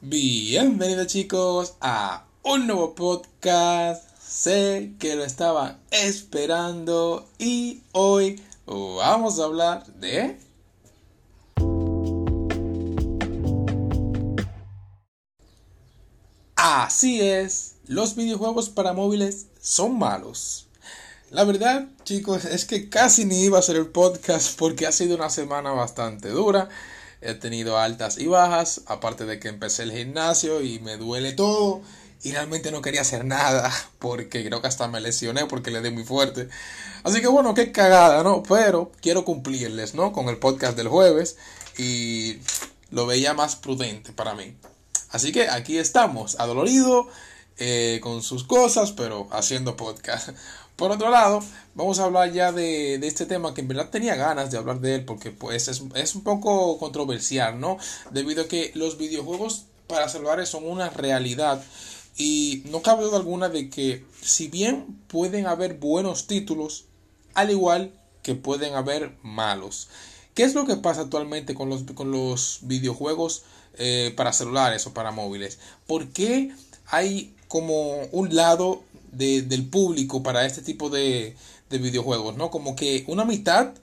Bienvenidos chicos a un nuevo podcast. Sé que lo estaban esperando y hoy vamos a hablar de... Así es, los videojuegos para móviles son malos. La verdad, chicos, es que casi ni iba a hacer el podcast porque ha sido una semana bastante dura. He tenido altas y bajas, aparte de que empecé el gimnasio y me duele todo y realmente no quería hacer nada porque creo que hasta me lesioné porque le di muy fuerte. Así que bueno, qué cagada, ¿no? Pero quiero cumplirles, ¿no? Con el podcast del jueves y lo veía más prudente para mí. Así que aquí estamos, adolorido, eh, con sus cosas, pero haciendo podcast. Por otro lado, vamos a hablar ya de, este tema que en verdad tenía ganas de hablar de él porque pues es, un poco controversial, ¿no? Debido a que los videojuegos para celulares son una realidad y no cabe duda alguna de que si bien pueden haber buenos títulos, al igual que pueden haber malos. ¿Qué es lo que pasa actualmente con los, con los videojuegos eh, para celulares o para móviles? ¿Por qué hay como un lado del público para este tipo de, de videojuegos, ¿no? Como que una mitad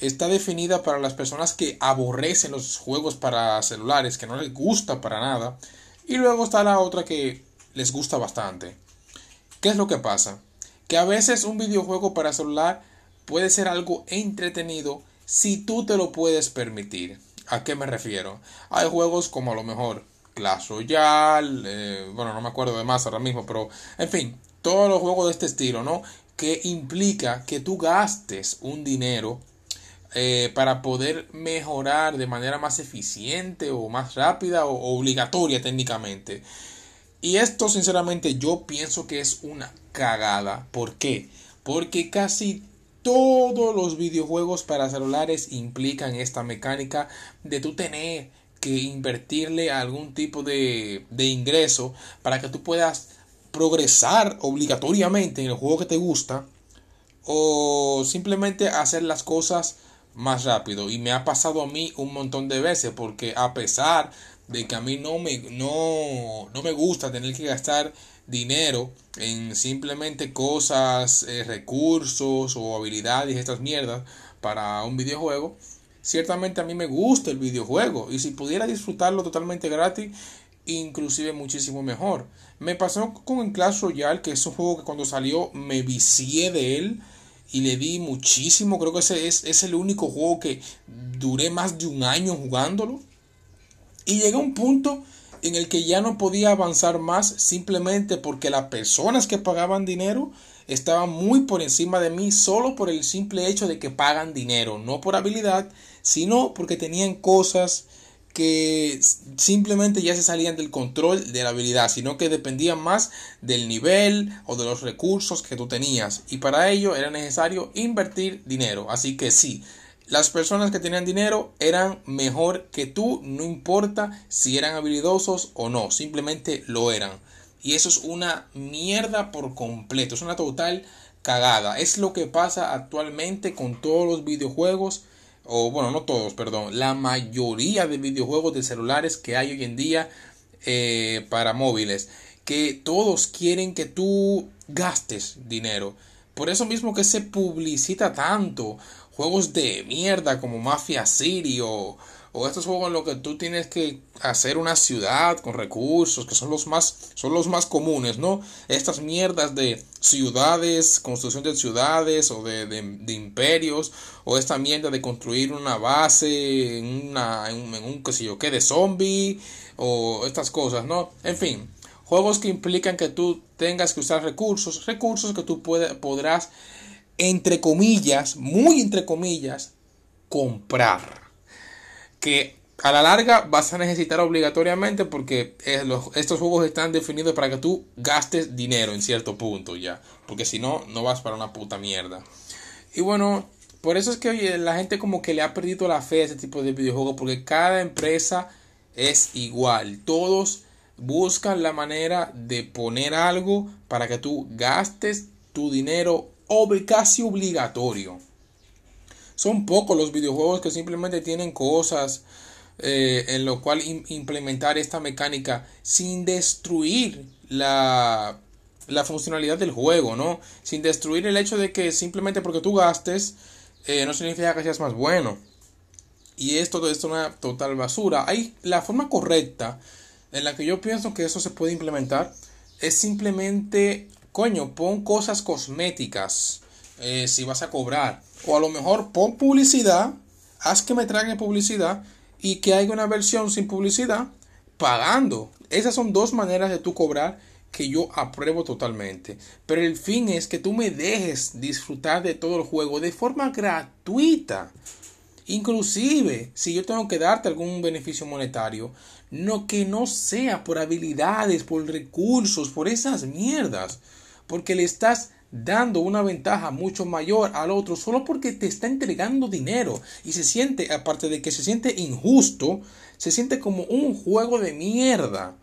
está definida para las personas que aborrecen los juegos para celulares, que no les gusta para nada, y luego está la otra que les gusta bastante. ¿Qué es lo que pasa? Que a veces un videojuego para celular puede ser algo entretenido si tú te lo puedes permitir. ¿A qué me refiero? Hay juegos como a lo mejor Clash Royale, eh, bueno, no me acuerdo de más ahora mismo, pero en fin, todos los juegos de este estilo, ¿no? Que implica que tú gastes un dinero eh, para poder mejorar de manera más eficiente o más rápida o obligatoria técnicamente. Y esto sinceramente yo pienso que es una cagada. ¿Por qué? Porque casi todos los videojuegos para celulares implican esta mecánica de tú tener que invertirle algún tipo de, de ingreso para que tú puedas progresar obligatoriamente en el juego que te gusta o simplemente hacer las cosas más rápido. Y me ha pasado a mí un montón de veces porque a pesar de que a mí no me no, no me gusta tener que gastar dinero en simplemente cosas eh, recursos o habilidades estas mierdas para un videojuego ciertamente a mí me gusta el videojuego. Y si pudiera disfrutarlo totalmente gratis inclusive muchísimo mejor. Me pasó con Clash Royale, que es un juego que cuando salió me vicié de él y le di muchísimo. Creo que ese es, es el único juego que duré más de un año jugándolo. Y llegué a un punto en el que ya no podía avanzar más simplemente porque las personas que pagaban dinero estaban muy por encima de mí solo por el simple hecho de que pagan dinero, no por habilidad, sino porque tenían cosas que simplemente ya se salían del control de la habilidad, sino que dependían más del nivel o de los recursos que tú tenías. Y para ello era necesario invertir dinero. Así que sí, las personas que tenían dinero eran mejor que tú, no importa si eran habilidosos o no, simplemente lo eran. Y eso es una mierda por completo, es una total cagada. Es lo que pasa actualmente con todos los videojuegos o bueno, no todos, perdón, la mayoría de videojuegos de celulares que hay hoy en día eh, para móviles, que todos quieren que tú gastes dinero. Por eso mismo que se publicita tanto juegos de mierda como Mafia City o, o estos juegos en los que tú tienes que hacer una ciudad con recursos que son los más son los más comunes no estas mierdas de ciudades construcción de ciudades o de, de, imperios o esta mierda de construir una base en una en, un qué sé yo qué de zombie o estas cosas no en fin juegos que implican que tú tengas que usar recursos recursos que tú puede, podrás entre comillas muy entre comillas comprar que a la larga vas a necesitar obligatoriamente porque eh, estos juegos están definidos para que tú gastes dinero en cierto punto ya. Porque si no, no vas para una puta mierda. Y bueno, por eso es que la gente como que le ha perdido la fe a este tipo de videojuegos porque cada empresa es igual. Todos buscan la manera de poner algo para que tú gastes tu dinero casi obligatorio. Son pocos los videojuegos que simplemente tienen cosas eh, en lo cual implementar esta mecánica sin destruir la, la, funcionalidad del juego, ¿no? Sin destruir el hecho de que simplemente porque tú gastes eh, no significa que seas más bueno. Y esto es una total basura. Hay la forma correcta en la que yo pienso que eso se puede implementar es simplemente, coño, pon cosas cosméticas eh, si vas a cobrar. O a lo mejor pon publicidad, haz que me traigan publicidad y que haya una versión sin publicidad pagando. Esas son dos maneras de tú cobrar que yo apruebo totalmente. Pero el fin es que tú me dejes disfrutar de todo el juego de forma gratuita. Inclusive, si yo tengo que darte algún beneficio monetario, no que no sea por habilidades, por recursos, por esas mierdas, porque le estás dando una ventaja mucho mayor al otro solo porque te está entregando dinero y se siente, aparte de que se siente injusto, se siente como un juego de mierda.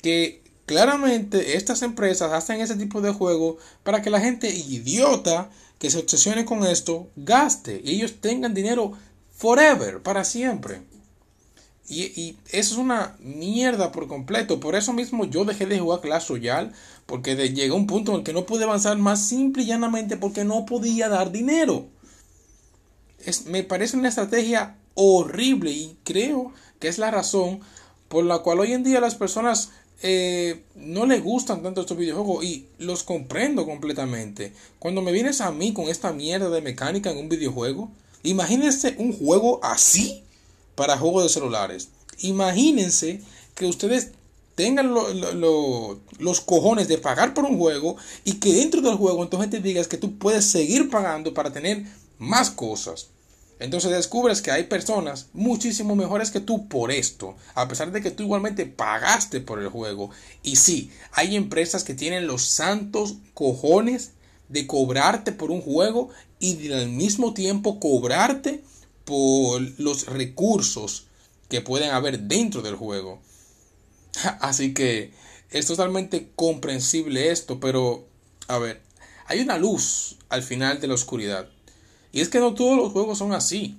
Que claramente estas empresas hacen ese tipo de juego para que la gente idiota que se obsesione con esto gaste y ellos tengan dinero forever, para siempre. Y, eso es una mierda por completo. Por eso mismo yo dejé de jugar Clash Royale. Porque de, llegó un punto en el que no pude avanzar más simple y llanamente porque no podía dar dinero. Es, me parece una estrategia horrible y creo que es la razón por la cual hoy en día las personas eh, no les gustan tanto estos videojuegos y los comprendo completamente. Cuando me vienes a mí con esta mierda de mecánica en un videojuego, imagínense un juego así para juegos de celulares. Imagínense que ustedes tengan los cojones de pagar por un juego y que dentro del juego entonces te digas que tú puedes seguir pagando para tener más cosas. Entonces descubres que hay personas muchísimo mejores que tú por esto, a pesar de que tú igualmente pagaste por el juego. Y sí, hay empresas que tienen los santos cojones de cobrarte por un juego y al mismo tiempo cobrarte por los recursos que pueden haber dentro del juego. Así que es totalmente comprensible esto, pero a ver, hay una luz al final de la oscuridad. Y es que no todos los juegos son así.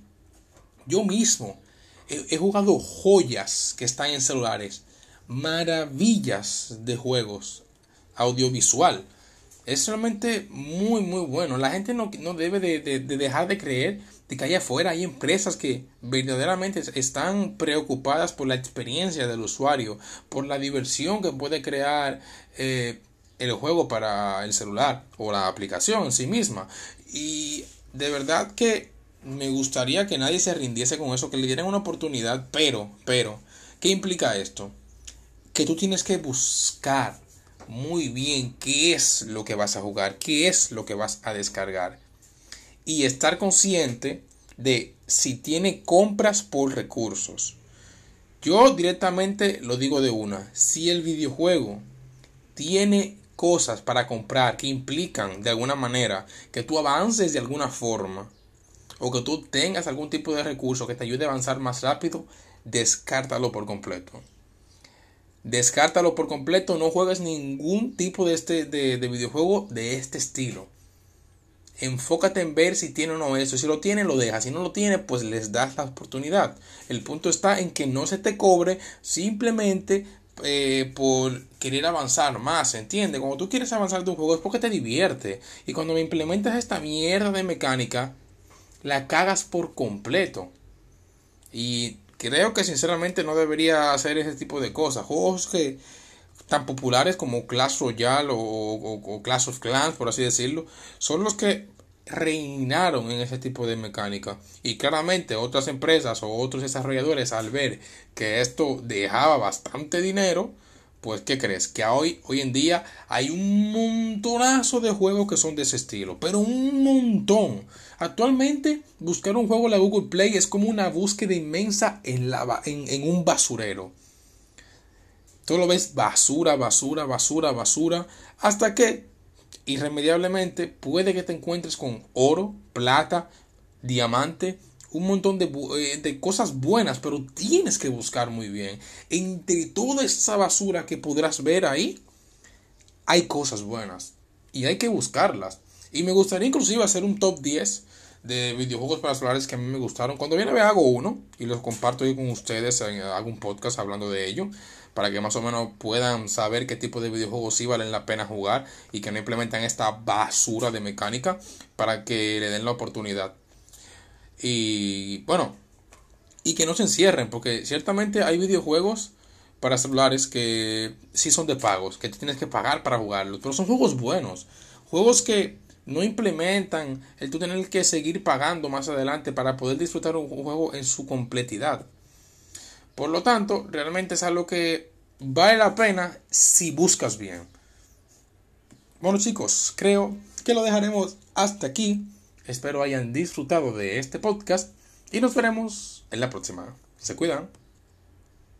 Yo mismo he, jugado joyas que están en celulares, maravillas de juegos audiovisual. Es realmente muy, muy bueno. La gente no, debe de dejar de creer de que allá afuera hay empresas que verdaderamente están preocupadas por la experiencia del usuario, por la diversión que puede crear eh, el juego para el celular o la aplicación en sí misma. Y de verdad que me gustaría que nadie se rindiese con eso, que le dieran una oportunidad, pero, pero, ¿qué implica esto? Que tú tienes que buscar muy bien qué es lo que vas a jugar, qué es lo que vas a descargar y estar consciente de si tiene compras por recursos. Yo directamente lo digo de una, si el videojuego tiene cosas para comprar que implican de alguna manera que tú avances de alguna forma o que tú tengas algún tipo de recurso que te ayude a avanzar más rápido, descártalo por completo. Descártalo por completo, no juegues ningún tipo de, este, de videojuego de este estilo enfócate en ver si tiene o no eso. Si lo tiene, lo dejas. Si no lo tiene, pues les das la oportunidad. El punto está en que no se te cobre simplemente eh, por querer avanzar más, ¿entiendes? Cuando tú quieres avanzar de un juego es porque te divierte. Y cuando me implementas esta mierda de mecánica, la cagas por completo. Y creo que sinceramente no debería hacer ese tipo de cosas. Juegos que tan populares como Clash Royale o, Clash of Clans, por así decirlo, son los que reinaron en ese tipo de mecánica. Y claramente otras empresas o otros desarrolladores al ver que esto dejaba bastante dinero, pues ¿qué crees? Que hoy, hoy en día hay un montonazo de juegos que son de ese estilo, pero un montón. Actualmente buscar un juego en la Google Play es como una búsqueda inmensa en, la, en un basurero. Tú lo ves basura, basura, basura, basura, hasta que irremediablemente puede que te encuentres con oro, plata, diamante, un montón de, eh, de, cosas buenas, pero tienes que buscar muy bien. Entre toda esa basura que podrás ver ahí, hay cosas buenas y hay que buscarlas. Y me gustaría inclusive hacer un top 10 de videojuegos para celulares que a mí me gustaron. Cuando viene hago uno y los comparto con ustedes, hago un podcast hablando de ello, para que más o menos puedan saber qué tipo de videojuegos sí valen la pena jugar y que no implementan esta basura de mecánica para que le den la oportunidad. Y bueno, y que no se encierren, porque ciertamente hay videojuegos para celulares que sí son de pagos, que tienes que pagar para jugarlos, pero son juegos buenos, juegos que no implementan el tú tener que seguir pagando más adelante para poder disfrutar un juego en su completidad. Por lo tanto, realmente es algo que vale la pena si buscas bien. Bueno chicos, creo que lo dejaremos hasta aquí. Espero hayan disfrutado de este podcast y nos veremos en la próxima. Se cuidan.